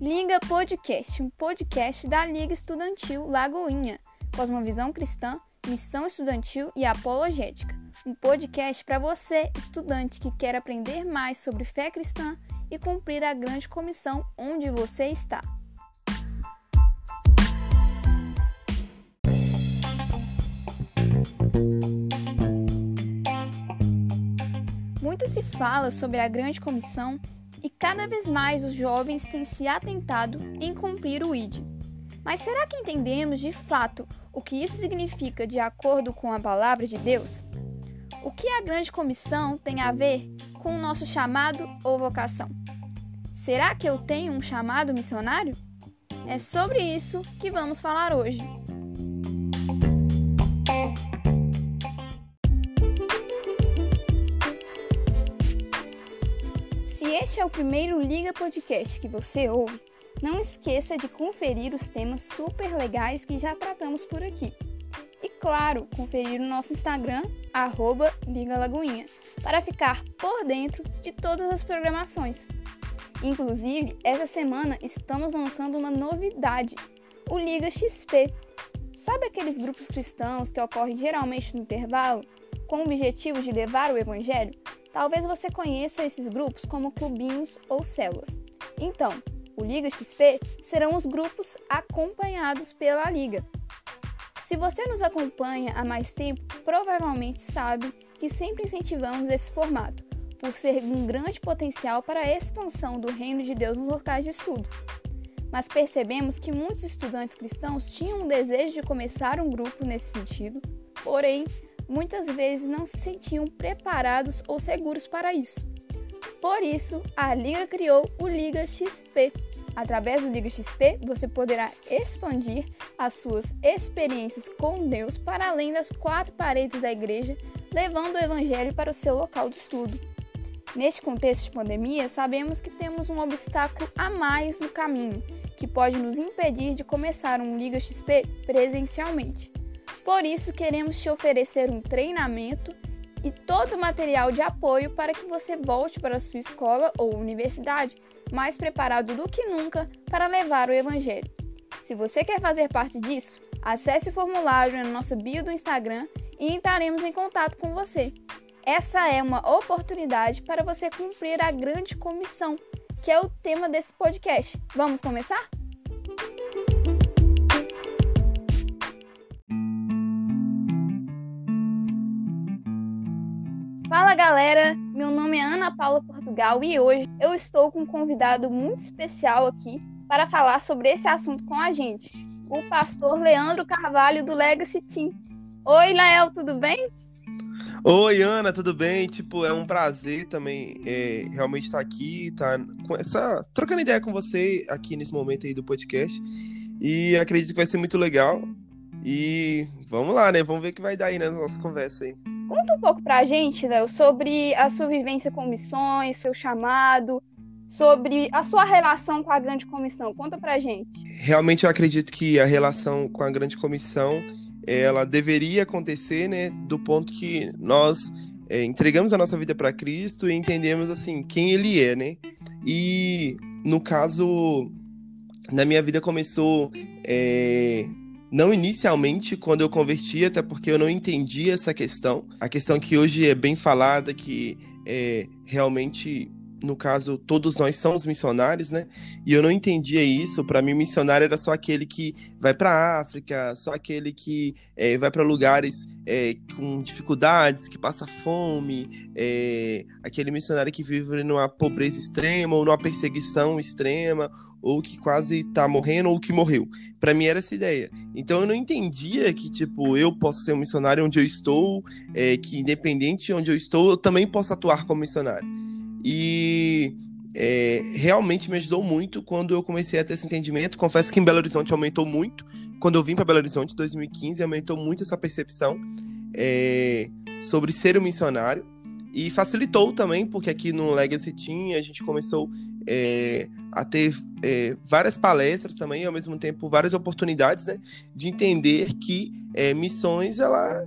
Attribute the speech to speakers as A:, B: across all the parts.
A: Liga Podcast, um podcast da Liga Estudantil Lagoinha, Cosmovisão Cristã, Missão Estudantil e Apologética. Um podcast para você, estudante que quer aprender mais sobre fé cristã e cumprir a grande comissão onde você está. Muito se fala sobre a grande comissão e cada vez mais os jovens têm se atentado em cumprir o ID. Mas será que entendemos de fato o que isso significa de acordo com a palavra de Deus? O que a grande comissão tem a ver com o nosso chamado ou vocação? Será que eu tenho um chamado missionário? É sobre isso que vamos falar hoje. É o primeiro Liga Podcast que você ouve, não esqueça de conferir os temas super legais que já tratamos por aqui. E claro, conferir o nosso Instagram, arroba Liga Lagoinha, para ficar por dentro de todas as programações. Inclusive, essa semana estamos lançando uma novidade, o Liga XP. Sabe aqueles grupos cristãos que ocorrem geralmente no intervalo, com o objetivo de levar o Evangelho? Talvez você conheça esses grupos como clubinhos ou células. Então, o Liga XP serão os grupos acompanhados pela Liga. Se você nos acompanha há mais tempo, provavelmente sabe que sempre incentivamos esse formato, por ser um grande potencial para a expansão do reino de Deus nos locais de estudo. Mas percebemos que muitos estudantes cristãos tinham um desejo de começar um grupo nesse sentido, porém muitas vezes não se sentiam preparados ou seguros para isso. Por isso, a Liga criou o Liga XP. Através do Liga XP, você poderá expandir as suas experiências com Deus para além das quatro paredes da igreja, levando o Evangelho para o seu local de estudo. Neste contexto de pandemia, sabemos que temos um obstáculo a mais no caminho, que pode nos impedir de começar um Liga XP presencialmente. Por isso, queremos te oferecer um treinamento e todo o material de apoio para que você volte para a sua escola ou universidade mais preparado do que nunca para levar o Evangelho. Se você quer fazer parte disso, acesse o formulário na nossa bio do Instagram e entraremos em contato com você. Essa é uma oportunidade para você cumprir a grande comissão, que é o tema desse podcast. Vamos começar? Fala galera, meu nome é Ana Paula Portugal e hoje eu estou com um convidado muito especial aqui para falar sobre esse assunto com a gente, o pastor Leandro Carvalho do Legacy Team. Oi, Lael, tudo bem?
B: Oi, Ana, tudo bem? Tipo, é um prazer também é, realmente estar aqui, tá com essa trocando ideia com você aqui nesse momento aí do podcast. E acredito que vai ser muito legal. E vamos lá, né? Vamos ver o que vai dar aí na nossa conversa aí.
A: Conta um pouco pra gente, Léo, sobre a sua vivência com missões, seu chamado, sobre a sua relação com a grande comissão. Conta pra gente.
B: Realmente eu acredito que a relação com a grande comissão, ela deveria acontecer, né, do ponto que nós é, entregamos a nossa vida para Cristo e entendemos assim quem Ele é, né? E no caso, na minha vida começou é, não inicialmente quando eu converti, até porque eu não entendia essa questão. A questão que hoje é bem falada, que é, realmente, no caso, todos nós somos missionários, né? E eu não entendia isso. Para mim, missionário era só aquele que vai para África, só aquele que é, vai para lugares é, com dificuldades, que passa fome, é, aquele missionário que vive numa pobreza extrema ou numa perseguição extrema ou que quase tá morrendo, ou que morreu. Para mim era essa ideia. Então eu não entendia que, tipo, eu posso ser um missionário onde eu estou, é, que independente de onde eu estou, eu também posso atuar como missionário. E é, realmente me ajudou muito quando eu comecei a ter esse entendimento. Confesso que em Belo Horizonte aumentou muito. Quando eu vim para Belo Horizonte em 2015, aumentou muito essa percepção é, sobre ser um missionário. E facilitou também, porque aqui no Legacy Team a gente começou é, a ter é, várias palestras também, ao mesmo tempo várias oportunidades, né, de entender que é, missões, ela,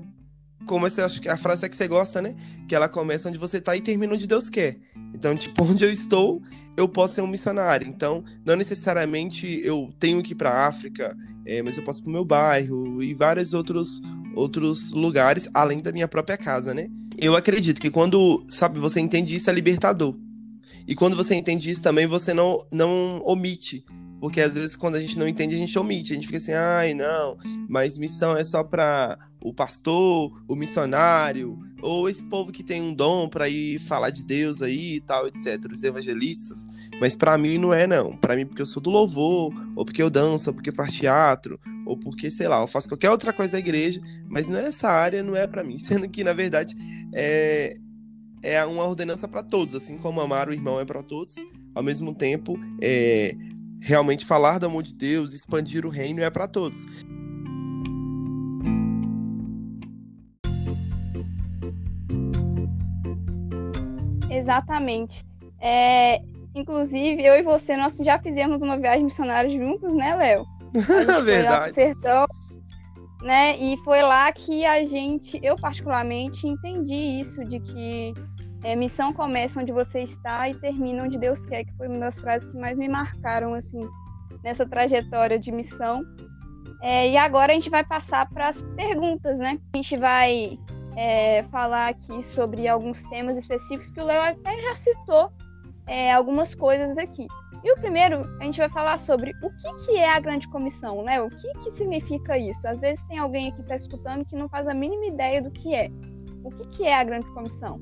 B: como essa, acho que a frase é que você gosta, né, que ela começa onde você está e termina onde Deus quer. Então, tipo, onde eu estou, eu posso ser um missionário. Então, não necessariamente eu tenho que ir para a África, é, mas eu posso para o meu bairro e vários outros, outros lugares, além da minha própria casa, né? Eu acredito que quando, sabe, você entende isso, é libertador. E quando você entende isso também, você não, não omite porque às vezes quando a gente não entende, a gente omite. A gente fica assim, ai, não, mas missão é só para o pastor, o missionário, ou esse povo que tem um dom para ir falar de Deus aí e tal, etc, os evangelistas. Mas para mim não é não. Para mim porque eu sou do louvor, ou porque eu danço, ou porque eu faço teatro, ou porque, sei lá, eu faço qualquer outra coisa da igreja, mas não é essa área, não é para mim, sendo que na verdade é é uma ordenança para todos, assim como amar o irmão é para todos. Ao mesmo tempo, é, realmente falar do amor de Deus, expandir o reino é para todos.
A: Exatamente. É, inclusive, eu e você, nós já fizemos uma viagem missionária juntos, né, Léo?
B: Verdade.
A: Sertão, né? E foi lá que a gente, eu particularmente, entendi isso de que é, missão começa onde você está e termina onde Deus quer, que foi uma das frases que mais me marcaram, assim, nessa trajetória de missão. É, e agora a gente vai passar para as perguntas, né? A gente vai é, falar aqui sobre alguns temas específicos que o Léo até já citou é, algumas coisas aqui. E o primeiro, a gente vai falar sobre o que, que é a grande comissão, né? O que, que significa isso? Às vezes tem alguém aqui que está escutando que não faz a mínima ideia do que é. O que, que é a grande comissão?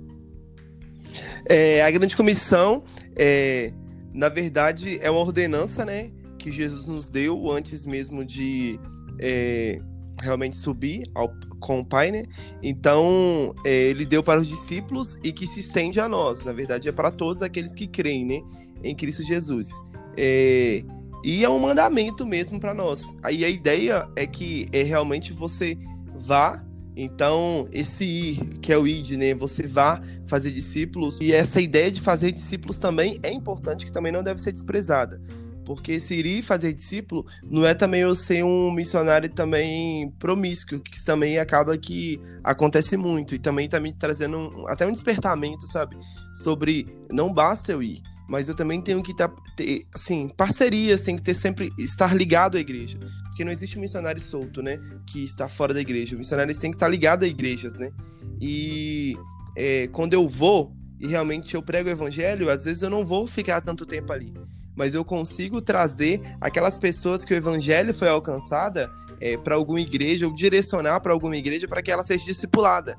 B: É, a grande comissão, é, na verdade, é uma ordenança, né, que Jesus nos deu antes mesmo de é, realmente subir ao, com o Pai, né? Então, é, ele deu para os discípulos e que se estende a nós. Na verdade, é para todos aqueles que creem, né, em Cristo Jesus. É, e é um mandamento mesmo para nós. Aí a ideia é que é realmente você vá então, esse ir, que é o id, né? Você vá fazer discípulos. E essa ideia de fazer discípulos também é importante, que também não deve ser desprezada. Porque se ir e fazer discípulo não é também eu ser um missionário também promíscuo, que também acaba que acontece muito. E também tá me trazendo um, até um despertamento, sabe? Sobre não basta eu ir, mas eu também tenho que tá, ter, assim, parcerias, tem que ter sempre, estar ligado à igreja. Porque não existe um missionário solto, né? Que está fora da igreja. O missionário tem que estar ligado a igrejas, né? E é, quando eu vou e realmente eu prego o evangelho, às vezes eu não vou ficar tanto tempo ali. Mas eu consigo trazer aquelas pessoas que o evangelho foi alcançada é, para alguma igreja, ou direcionar para alguma igreja para que ela seja discipulada.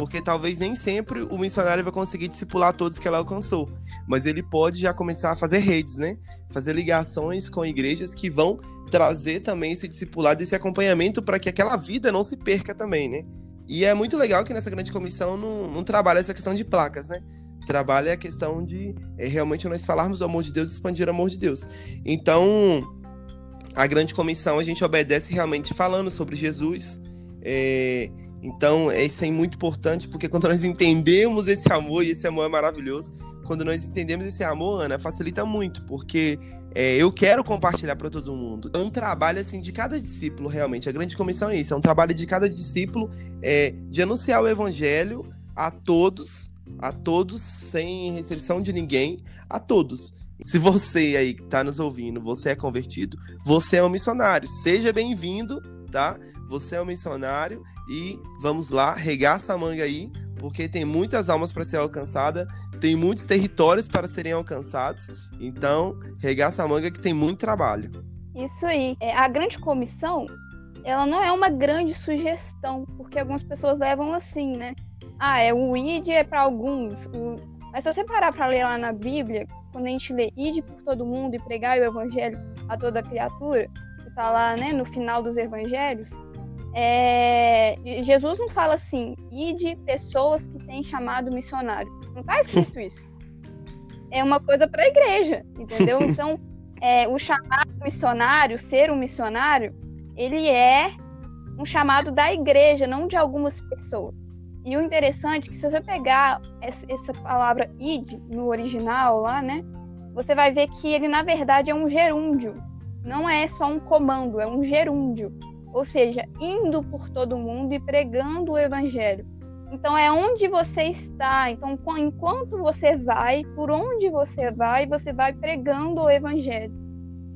B: Porque talvez nem sempre o missionário vai conseguir discipular todos que ela alcançou mas ele pode já começar a fazer redes, né? Fazer ligações com igrejas que vão trazer também esse discipulado, esse acompanhamento para que aquela vida não se perca também, né? E é muito legal que nessa grande comissão não, não trabalha essa questão de placas, né? Trabalha a questão de é, realmente nós falarmos do amor de Deus expandir o amor de Deus. Então, a grande comissão a gente obedece realmente falando sobre Jesus. É, então, isso é muito importante, porque quando nós entendemos esse amor, e esse amor é maravilhoso, quando nós entendemos esse amor, Ana, facilita muito, porque é, eu quero compartilhar para todo mundo. É um trabalho assim de cada discípulo, realmente. A grande comissão é isso: é um trabalho de cada discípulo é, de anunciar o evangelho a todos, a todos, sem restrição de ninguém, a todos. Se você aí que está nos ouvindo, você é convertido, você é um missionário. Seja bem-vindo, tá? Você é um missionário e vamos lá, regaça a manga aí, porque tem muitas almas para ser alcançada, tem muitos territórios para serem alcançados. Então, regaça a manga que tem muito trabalho.
A: Isso aí. É, a grande comissão, ela não é uma grande sugestão, porque algumas pessoas levam assim, né? Ah, é o id é para alguns. O... Mas se você parar para ler lá na Bíblia, quando a gente lê id por todo mundo e pregar o evangelho a toda criatura, que tá lá, né, no final dos evangelhos, é, Jesus não fala assim, e de pessoas que têm chamado missionário. Não está escrito isso. É uma coisa para a igreja, entendeu? Então, é, o chamado missionário, ser um missionário, ele é um chamado da igreja, não de algumas pessoas. E o interessante é que se você pegar essa palavra id no original lá, né, você vai ver que ele na verdade é um gerúndio. Não é só um comando, é um gerúndio ou seja, indo por todo mundo e pregando o evangelho. Então é onde você está. Então, enquanto você vai, por onde você vai, você vai pregando o evangelho.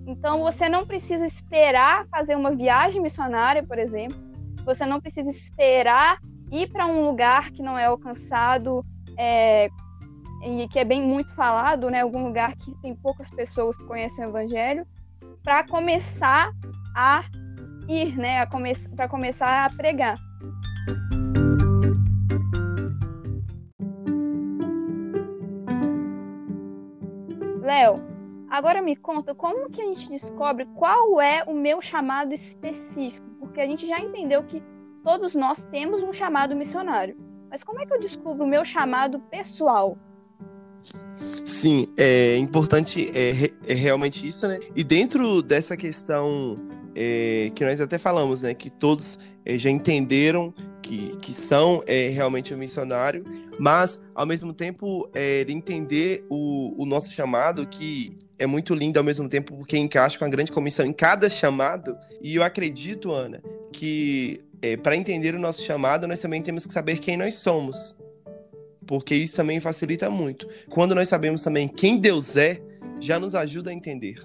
A: Então você não precisa esperar fazer uma viagem missionária, por exemplo. Você não precisa esperar ir para um lugar que não é alcançado é, e que é bem muito falado, né? Algum lugar que tem poucas pessoas que conhecem o evangelho, para começar a ir, né? Come para começar a pregar. Léo, agora me conta como que a gente descobre qual é o meu chamado específico, porque a gente já entendeu que todos nós temos um chamado missionário. Mas como é que eu descubro o meu chamado pessoal?
B: Sim, é importante é, é realmente isso, né? E dentro dessa questão é, que nós até falamos, né? Que todos é, já entenderam que, que são é, realmente um missionário, mas ao mesmo tempo é, de entender o, o nosso chamado, que é muito lindo ao mesmo tempo porque encaixa com a grande comissão em cada chamado. E eu acredito, Ana, que é, para entender o nosso chamado, nós também temos que saber quem nós somos. Porque isso também facilita muito. Quando nós sabemos também quem Deus é, já nos ajuda a entender.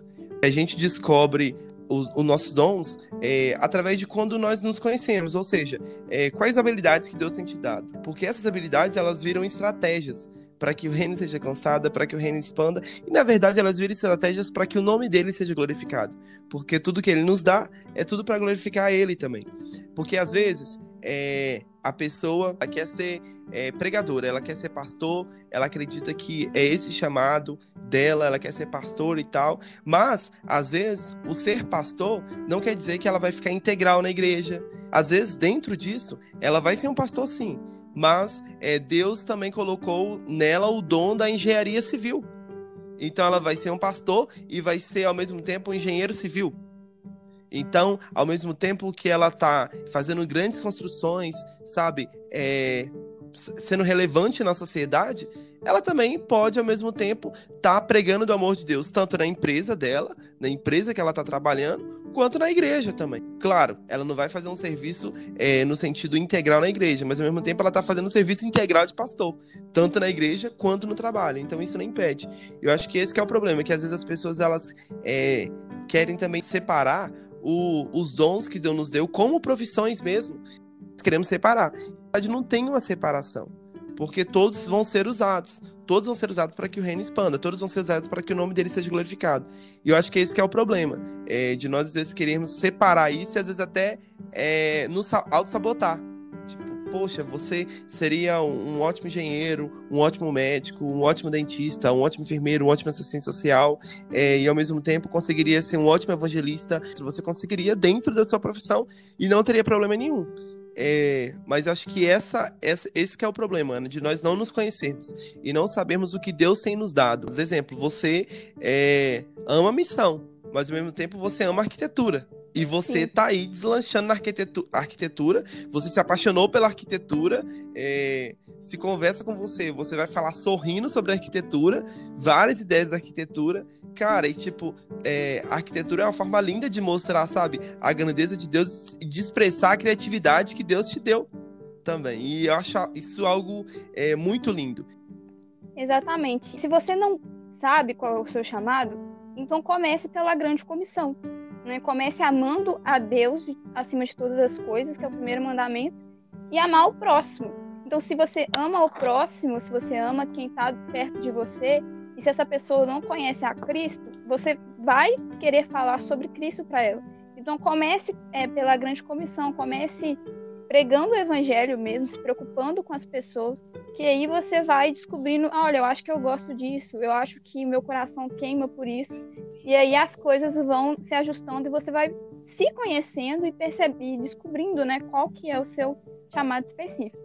B: A gente descobre os, os nossos dons é, através de quando nós nos conhecemos, ou seja, é, quais habilidades que Deus tem te dado. Porque essas habilidades elas viram estratégias para que o reino seja cansado, para que o reino expanda, e na verdade elas viram estratégias para que o nome dele seja glorificado. Porque tudo que ele nos dá é tudo para glorificar ele também. Porque às vezes é, a pessoa quer ser é, pregadora, ela quer ser pastor, ela acredita que é esse chamado dela, ela quer ser pastor e tal, mas às vezes o ser pastor não quer dizer que ela vai ficar integral na igreja. Às vezes dentro disso ela vai ser um pastor sim, mas é, Deus também colocou nela o dom da engenharia civil. Então ela vai ser um pastor e vai ser ao mesmo tempo um engenheiro civil. Então, ao mesmo tempo que ela está fazendo grandes construções, sabe, é, sendo relevante na sociedade, ela também pode, ao mesmo tempo, estar tá pregando do amor de Deus, tanto na empresa dela, na empresa que ela está trabalhando, quanto na igreja também. Claro, ela não vai fazer um serviço é, no sentido integral na igreja, mas ao mesmo tempo ela está fazendo um serviço integral de pastor, tanto na igreja quanto no trabalho. Então isso não impede. Eu acho que esse que é o problema, que às vezes as pessoas elas é, querem também separar o, os dons que Deus nos deu como profissões mesmo. Nós queremos separar. Na verdade, não tem uma separação. Porque todos vão ser usados. Todos vão ser usados para que o reino expanda. Todos vão ser usados para que o nome dele seja glorificado. E eu acho que esse que é o problema. É, de nós, às vezes, queremos separar isso e, às vezes, até é, nos auto-sabotar poxa, você seria um, ótimo engenheiro, um ótimo médico, um ótimo dentista, um ótimo enfermeiro, um ótimo assistente social, é, e ao mesmo tempo conseguiria ser um ótimo evangelista, você conseguiria dentro da sua profissão e não teria problema nenhum. É, mas acho que essa, essa, esse que é o problema, Ana, de nós não nos conhecermos e não sabermos o que Deus tem nos dado. Por exemplo, você é, ama a missão, mas ao mesmo tempo você ama arquitetura. E você Sim. tá aí deslanchando na arquitetura, arquitetura, você se apaixonou pela arquitetura, é, se conversa com você, você vai falar sorrindo sobre a arquitetura, várias ideias da arquitetura. Cara, e tipo, é, a arquitetura é uma forma linda de mostrar, sabe, a grandeza de Deus e de expressar a criatividade que Deus te deu também. E eu acho isso algo é, muito lindo.
A: Exatamente. Se você não sabe qual é o seu chamado, então comece pela grande comissão. Né? Comece amando a Deus acima de todas as coisas, que é o primeiro mandamento, e amar o próximo. Então, se você ama o próximo, se você ama quem está perto de você, e se essa pessoa não conhece a Cristo, você vai querer falar sobre Cristo para ela. Então, comece é, pela grande comissão, comece pregando o evangelho mesmo, se preocupando com as pessoas, que aí você vai descobrindo, olha, eu acho que eu gosto disso, eu acho que meu coração queima por isso. E aí as coisas vão se ajustando e você vai se conhecendo e perceber, descobrindo, né, qual que é o seu chamado específico.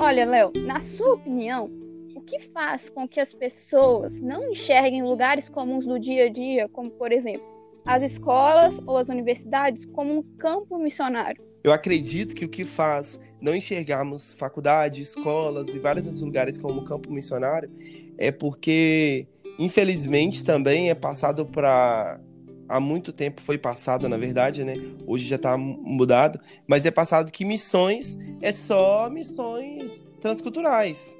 A: Olha, Léo, na sua opinião, que faz com que as pessoas não enxerguem lugares comuns do dia a dia, como, por exemplo, as escolas ou as universidades, como um campo missionário?
B: Eu acredito que o que faz não enxergarmos faculdades, escolas e vários outros lugares como campo missionário é porque infelizmente também é passado para há muito tempo foi passado, na verdade, né? Hoje já está mudado, mas é passado que missões é só missões transculturais.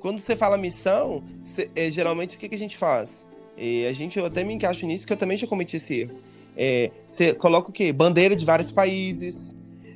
B: Quando você fala missão, cê, é, geralmente o que, que a gente faz? É, a gente, eu até me encaixo nisso, que eu também já cometi esse erro. É, você coloca o quê? Bandeira de vários países.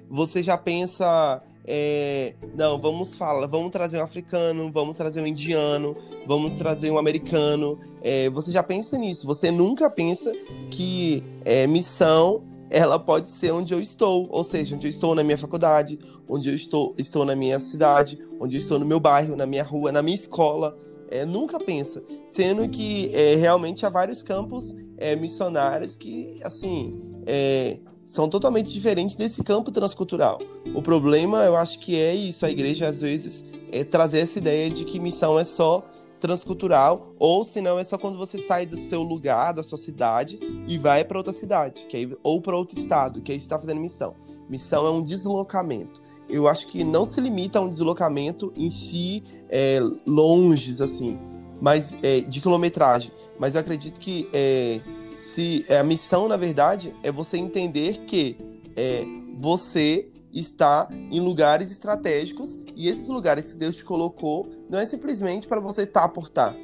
B: Você já pensa é, não, vamos falar, vamos trazer um africano, vamos trazer um indiano, vamos trazer um americano. É, você já pensa nisso? Você nunca pensa que é, missão ela pode ser onde eu estou, ou seja, onde eu estou na minha faculdade, onde eu estou, estou na minha cidade, onde eu estou no meu bairro, na minha rua, na minha escola. É, nunca pensa, sendo que é, realmente há vários campos é, missionários que, assim, é, são totalmente diferentes desse campo transcultural. O problema, eu acho que é isso, a igreja às vezes é trazer essa ideia de que missão é só transcultural, ou se não é só quando você sai do seu lugar, da sua cidade e vai para outra cidade, que aí, ou para outro estado, que aí está fazendo missão. Missão é um deslocamento. Eu acho que não se limita a um deslocamento em si é, longes assim, mas é, de quilometragem. Mas eu acredito que é, se é, a missão, na verdade, é você entender que é, você está em lugares estratégicos e esses lugares que Deus te colocou não é simplesmente para você estar por estar,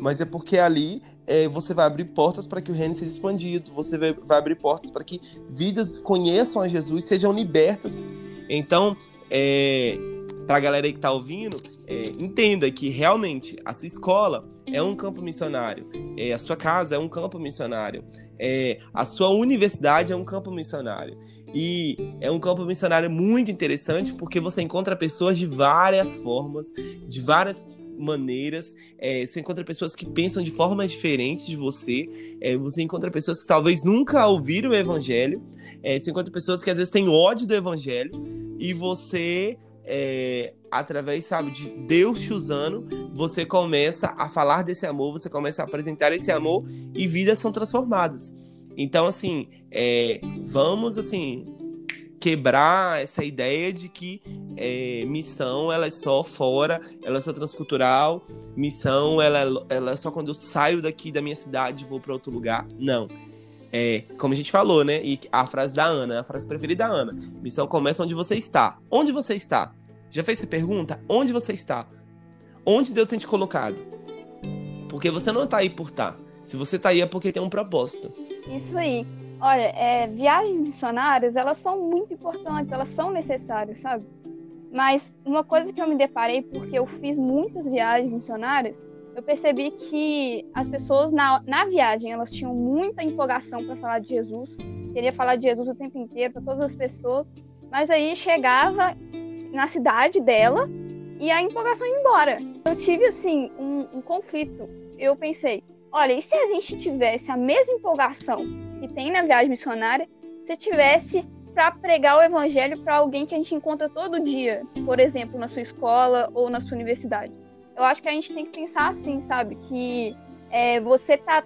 B: mas é porque ali é, você vai abrir portas para que o reino seja expandido, você vai, vai abrir portas para que vidas conheçam a Jesus, sejam libertas. Então, é, para a galera que está ouvindo, é, entenda que realmente a sua escola é um campo missionário, é, a sua casa é um campo missionário, é, a sua universidade é um campo missionário. E é um campo missionário muito interessante porque você encontra pessoas de várias formas, de várias maneiras. É, você encontra pessoas que pensam de formas diferentes de você. É, você encontra pessoas que talvez nunca ouviram o evangelho. É, você encontra pessoas que às vezes têm ódio do evangelho. E você é, através, sabe, de Deus te usando, você começa a falar desse amor, você começa a apresentar esse amor e vidas são transformadas. Então, assim, é, vamos, assim, quebrar essa ideia de que é, missão ela é só fora, ela é só transcultural, missão ela, ela é só quando eu saio daqui da minha cidade e vou para outro lugar. Não. É, como a gente falou, né? E a frase da Ana, a frase preferida da Ana. Missão começa onde você está. Onde você está? Já fez essa pergunta? Onde você está? Onde Deus tem te colocado? Porque você não está aí por estar. Tá. Se você está aí é porque tem um propósito.
A: Isso aí. Olha, é, viagens missionárias, elas são muito importantes, elas são necessárias, sabe? Mas uma coisa que eu me deparei, porque eu fiz muitas viagens missionárias, eu percebi que as pessoas na, na viagem elas tinham muita empolgação para falar de Jesus, queria falar de Jesus o tempo inteiro para todas as pessoas, mas aí chegava na cidade dela e a empolgação ia embora. Eu tive assim um, um conflito. Eu pensei, olha, e se a gente tivesse a mesma empolgação que tem na viagem missionária, se tivesse para pregar o evangelho para alguém que a gente encontra todo dia, por exemplo, na sua escola ou na sua universidade? eu acho que a gente tem que pensar assim, sabe? Que é, você tá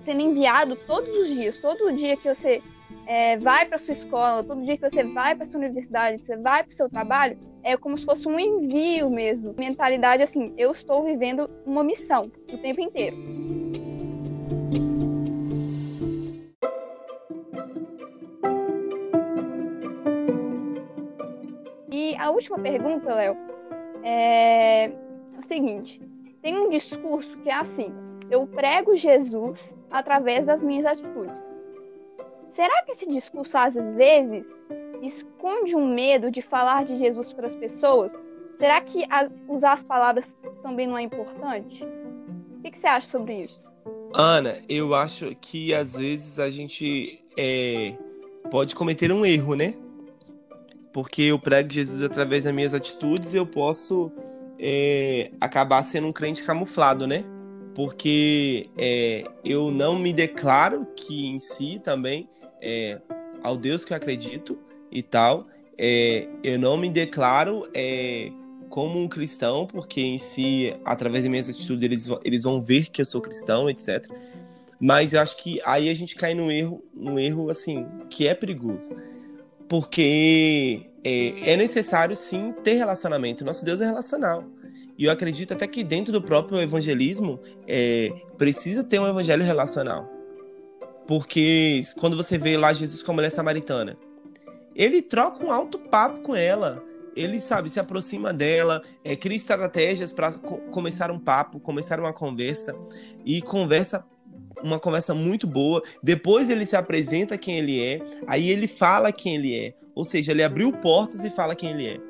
A: sendo enviado todos os dias, todo dia que você é, vai para sua escola, todo dia que você vai para sua universidade, que você vai para o seu trabalho, é como se fosse um envio mesmo. Mentalidade assim, eu estou vivendo uma missão o tempo inteiro. A última pergunta, Léo, é o seguinte: tem um discurso que é assim: eu prego Jesus através das minhas atitudes. Será que esse discurso às vezes esconde um medo de falar de Jesus para as pessoas? Será que a, usar as palavras também não é importante? O que, que, você acha sobre isso?
B: Ana, eu acho que às vezes a gente é, pode cometer um erro, né? Porque eu prego Jesus através das minhas atitudes, eu posso é, acabar sendo um crente camuflado, né? Porque é, eu não me declaro que em si também, é, ao Deus que eu acredito e tal, é, eu não me declaro é, como um cristão, porque em si, através das minhas atitudes, eles, eles vão ver que eu sou cristão, etc. Mas eu acho que aí a gente cai num erro, num erro assim, que é perigoso. Porque é, é necessário sim ter relacionamento. Nosso Deus é relacional. E eu acredito até que dentro do próprio evangelismo é, precisa ter um evangelho relacional. Porque quando você vê lá Jesus como mulher samaritana, ele troca um alto papo com ela. Ele, sabe, se aproxima dela, é, cria estratégias para co começar um papo, começar uma conversa. E conversa uma conversa muito boa. Depois ele se apresenta quem ele é, aí ele fala quem ele é. Ou seja, ele abriu portas e fala quem ele é.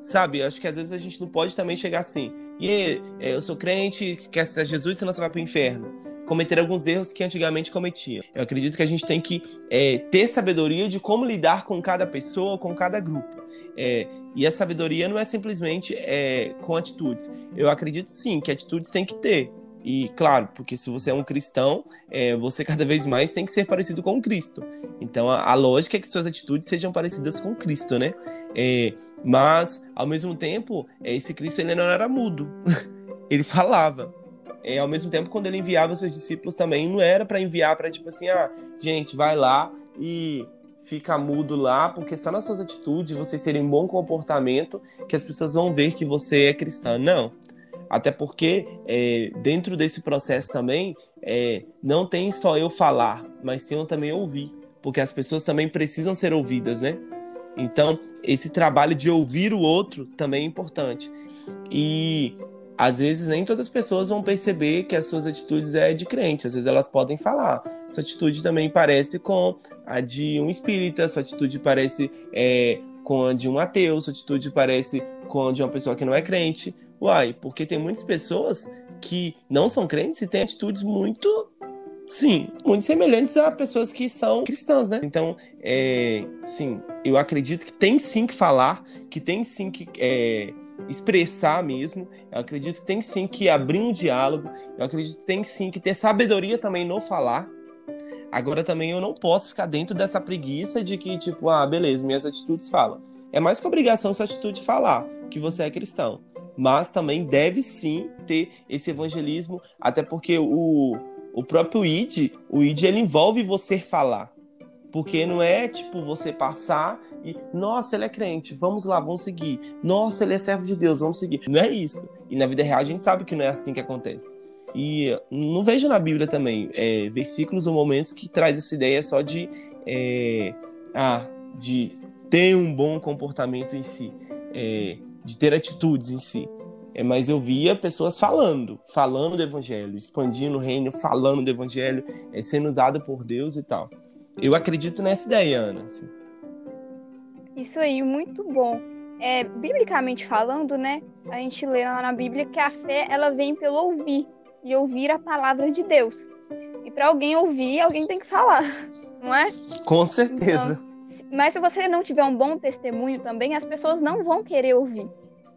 B: Sabe, acho que às vezes a gente não pode também chegar assim. E é, eu sou crente, quer aceitar Jesus, senão você vai para o inferno. Cometer alguns erros que antigamente cometia. Eu acredito que a gente tem que é, ter sabedoria de como lidar com cada pessoa, com cada grupo. É, e a sabedoria não é simplesmente é, com atitudes. Eu acredito sim que atitudes tem que ter. E claro, porque se você é um cristão, é, você cada vez mais tem que ser parecido com Cristo. Então a, a lógica é que suas atitudes sejam parecidas com Cristo, né? É, mas ao mesmo tempo, é, esse Cristo ele não era mudo, ele falava. É, ao mesmo tempo, quando ele enviava seus discípulos também, não era para enviar para tipo assim, ah, gente, vai lá e fica mudo lá, porque só nas suas atitudes, vocês terem um bom comportamento, que as pessoas vão ver que você é cristão. Não. Até porque é, dentro desse processo também é, não tem só eu falar, mas sim eu também ouvir, porque as pessoas também precisam ser ouvidas, né? Então esse trabalho de ouvir o outro também é importante. E às vezes nem todas as pessoas vão perceber que as suas atitudes é de crente. Às vezes elas podem falar. Sua atitude também parece com a de um espírita, sua atitude parece é, com a de um ateu, sua atitude parece com a de uma pessoa que não é crente. Uai, porque tem muitas pessoas que não são crentes e têm atitudes muito, sim, muito semelhantes a pessoas que são cristãs, né? Então, é, sim, eu acredito que tem sim que falar, que tem sim que é, expressar mesmo. Eu acredito que tem sim que abrir um diálogo. Eu acredito que tem sim que ter sabedoria também no falar. Agora também eu não posso ficar dentro dessa preguiça de que, tipo, ah, beleza, minhas atitudes falam. É mais que obrigação sua atitude falar que você é cristão mas também deve sim ter esse evangelismo, até porque o, o próprio ID, o ID ele envolve você falar. Porque não é tipo você passar e, nossa, ele é crente, vamos lá, vamos seguir. Nossa, ele é servo de Deus, vamos seguir. Não é isso. E na vida real a gente sabe que não é assim que acontece. E não vejo na Bíblia também é, versículos ou momentos que traz essa ideia só de, é, ah, de ter um bom comportamento em si. É, de ter atitudes em si. É, mas eu via pessoas falando, falando do evangelho, expandindo o reino, falando do evangelho, é, sendo usado por Deus e tal. Eu acredito nessa ideia, Ana. Assim.
A: Isso aí, muito bom. É, biblicamente falando, né, a gente lê lá na Bíblia que a fé ela vem pelo ouvir e ouvir a palavra de Deus. E para alguém ouvir, alguém tem que falar, não é?
B: Com certeza.
A: Então, mas se você não tiver um bom testemunho também, as pessoas não vão querer ouvir.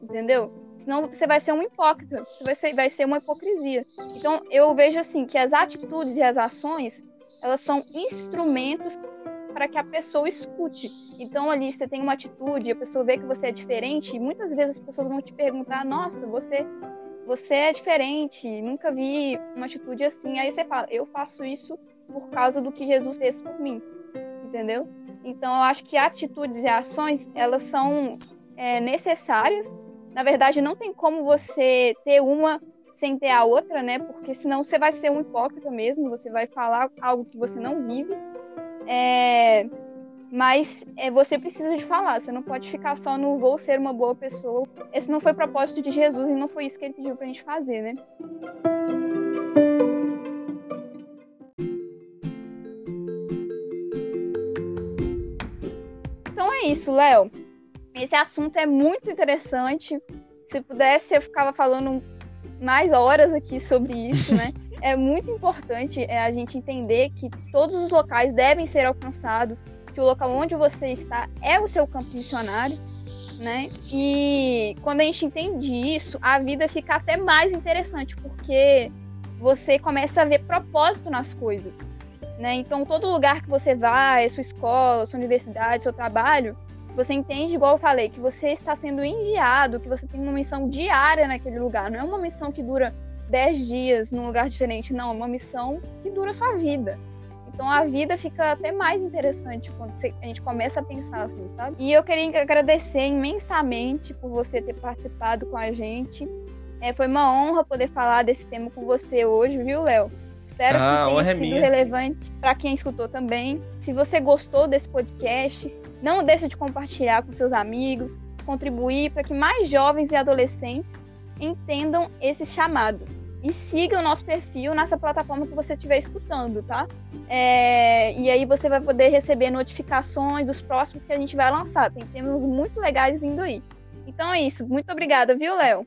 A: Entendeu? Senão você vai ser um hipócrita, você vai ser, vai ser uma hipocrisia. Então eu vejo assim que as atitudes e as ações, elas são instrumentos para que a pessoa escute. Então ali você tem uma atitude, a pessoa vê que você é diferente, e muitas vezes as pessoas vão te perguntar: "Nossa, você você é diferente, nunca vi uma atitude assim". Aí você fala: "Eu faço isso por causa do que Jesus fez por mim". Entendeu? Então, eu acho que atitudes e ações, elas são é, necessárias. Na verdade, não tem como você ter uma sem ter a outra, né? Porque senão você vai ser um hipócrita mesmo, você vai falar algo que você não vive. É... Mas é, você precisa de falar, você não pode ficar só no vou ser uma boa pessoa. Esse não foi o propósito de Jesus e não foi isso que ele pediu pra gente fazer, né? é isso, Léo. Esse assunto é muito interessante. Se pudesse, eu ficava falando mais horas aqui sobre isso, né? é muito importante é, a gente entender que todos os locais devem ser alcançados, que o local onde você está é o seu campo missionário, né? E quando a gente entende isso, a vida fica até mais interessante, porque você começa a ver propósito nas coisas. Né? Então, todo lugar que você vai, sua escola, sua universidade, seu trabalho, você entende, igual eu falei, que você está sendo enviado, que você tem uma missão diária naquele lugar. Não é uma missão que dura 10 dias num lugar diferente, não. É uma missão que dura a sua vida. Então a vida fica até mais interessante quando a gente começa a pensar assim, sabe? E eu queria agradecer imensamente por você ter participado com a gente. É, foi uma honra poder falar desse tema com você hoje, viu, Léo? Espero ah, que tenha é sido relevante para quem escutou também. Se você gostou desse podcast, não deixe de compartilhar com seus amigos, contribuir para que mais jovens e adolescentes entendam esse chamado. E siga o nosso perfil nessa plataforma que você estiver escutando, tá? É, e aí você vai poder receber notificações dos próximos que a gente vai lançar. Tem temas muito legais vindo aí. Então é isso. Muito obrigada, viu, Léo?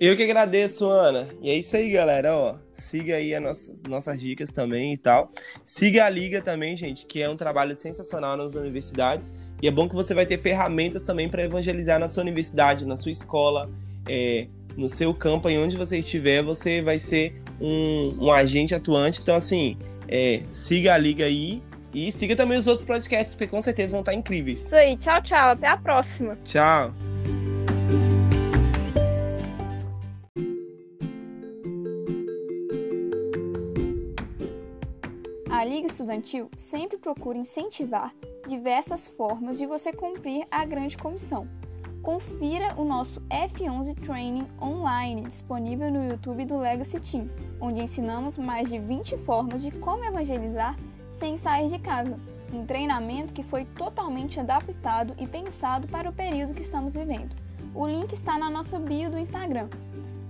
B: Eu que agradeço, Ana. E é isso aí, galera. Ó, siga aí as nossas, nossas dicas também e tal. Siga a Liga também, gente, que é um trabalho sensacional nas universidades. E é bom que você vai ter ferramentas também para evangelizar na sua universidade, na sua escola, é, no seu campo, em onde você estiver, você vai ser um, um agente atuante. Então, assim, é, siga a Liga aí. E siga também os outros podcasts, porque com certeza vão estar incríveis.
A: Isso aí, tchau, tchau. Até a próxima.
B: Tchau.
A: A Liga Estudantil sempre procura incentivar diversas formas de você cumprir a grande comissão. Confira o nosso F11 Training online disponível no YouTube do Legacy Team, onde ensinamos mais de 20 formas de como evangelizar sem sair de casa. Um treinamento que foi totalmente adaptado e pensado para o período que estamos vivendo. O link está na nossa bio do Instagram.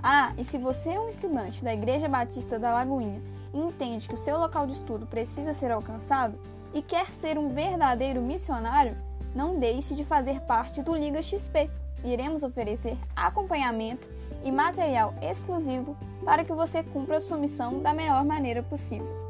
A: Ah, e se você é um estudante da Igreja Batista da Lagoinha e entende que o seu local de estudo precisa ser alcançado e quer ser um verdadeiro missionário, não deixe de fazer parte do Liga XP. Iremos oferecer acompanhamento e material exclusivo para que você cumpra sua missão da melhor maneira possível.